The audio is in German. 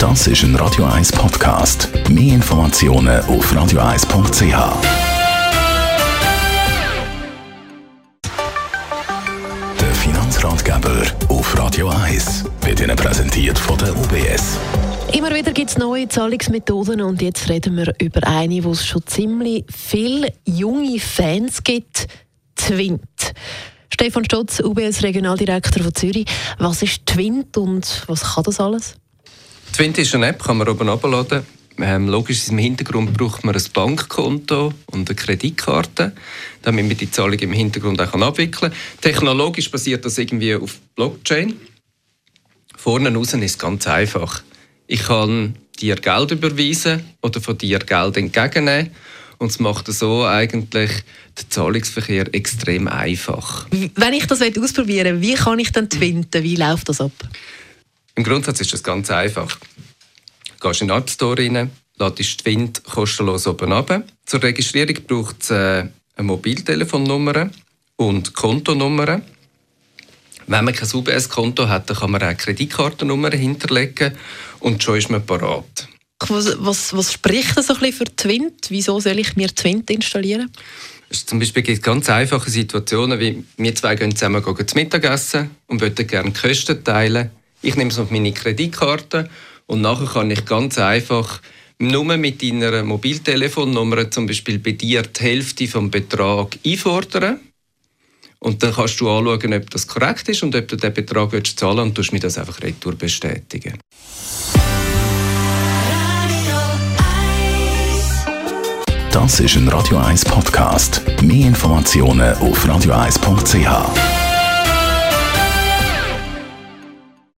Das ist ein Radio 1 Podcast. Mehr Informationen auf radio1.ch. Der Finanzratgeber auf Radio 1 wird Ihnen präsentiert von der UBS. Immer wieder gibt es neue Zahlungsmethoden und jetzt reden wir über eine, wo es schon ziemlich viele junge Fans gibt, Twint. Stefan Stotz, UBS Regionaldirektor von Zürich. Was ist Twint und was kann das alles? Twint ist eine App, kann man oben abladen. Ähm, logisch im Hintergrund braucht man ein Bankkonto und eine Kreditkarte, damit man die Zahlung im Hintergrund auch abwickeln kann. Technologisch basiert das irgendwie auf Blockchain. Vorne raus ist es ganz einfach. Ich kann dir Geld überweisen oder von dir Geld entgegennehmen. Und es macht so eigentlich den Zahlungsverkehr extrem einfach. Wenn ich das ausprobieren will, wie kann ich dann twinten? Wie läuft das ab? Im Grundsatz ist das ganz einfach. Du gehst in den App Store rein, ladest Twint kostenlos oben ab. Zur Registrierung braucht es äh, eine Mobiltelefonnummer und Kontonummer. Wenn man kein UBS-Konto hat, dann kann man auch eine Kreditkartennummer hinterlegen und schon ist man parat. Was, was, was spricht das so ein bisschen für Twint? Wieso soll ich mir Twint installieren? Es zum Beispiel gibt ganz einfache Situationen, wie wir zwei gehen zusammen gehen zum Mittagessen und würden gerne Kosten teilen. Ich nehme es auf meine Kreditkarte und nachher kann ich ganz einfach nur mit deiner Mobiltelefonnummer zum Beispiel bei dir die Hälfte vom Betrag einfordern. Und dann kannst du anschauen, ob das korrekt ist und ob du den Betrag willst zahlen und tust mir das einfach retour bestätigen. Das ist ein Radio 1 Podcast. Mehr Informationen auf radio1.ch.